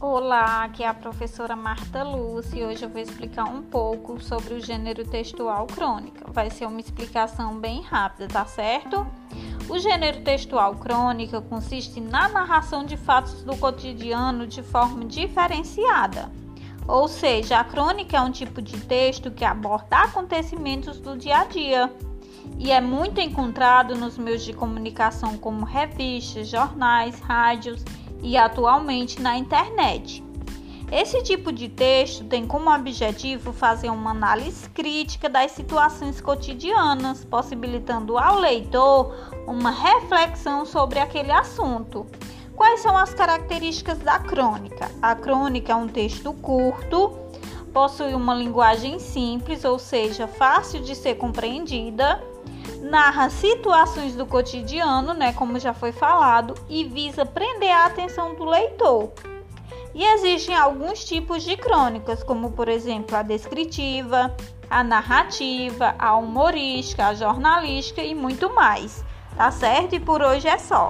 Olá, aqui é a professora Marta Lúcia e hoje eu vou explicar um pouco sobre o gênero textual crônica. Vai ser uma explicação bem rápida, tá certo? O gênero textual crônica consiste na narração de fatos do cotidiano de forma diferenciada. Ou seja, a crônica é um tipo de texto que aborda acontecimentos do dia a dia e é muito encontrado nos meios de comunicação como revistas, jornais, rádios e atualmente na internet. Esse tipo de texto tem como objetivo fazer uma análise crítica das situações cotidianas, possibilitando ao leitor uma reflexão sobre aquele assunto. Quais são as características da crônica? A crônica é um texto curto, possui uma linguagem simples, ou seja, fácil de ser compreendida narra situações do cotidiano, né, como já foi falado, e visa prender a atenção do leitor. E existem alguns tipos de crônicas, como por exemplo a descritiva, a narrativa, a humorística, a jornalística e muito mais. Tá certo? E por hoje é só.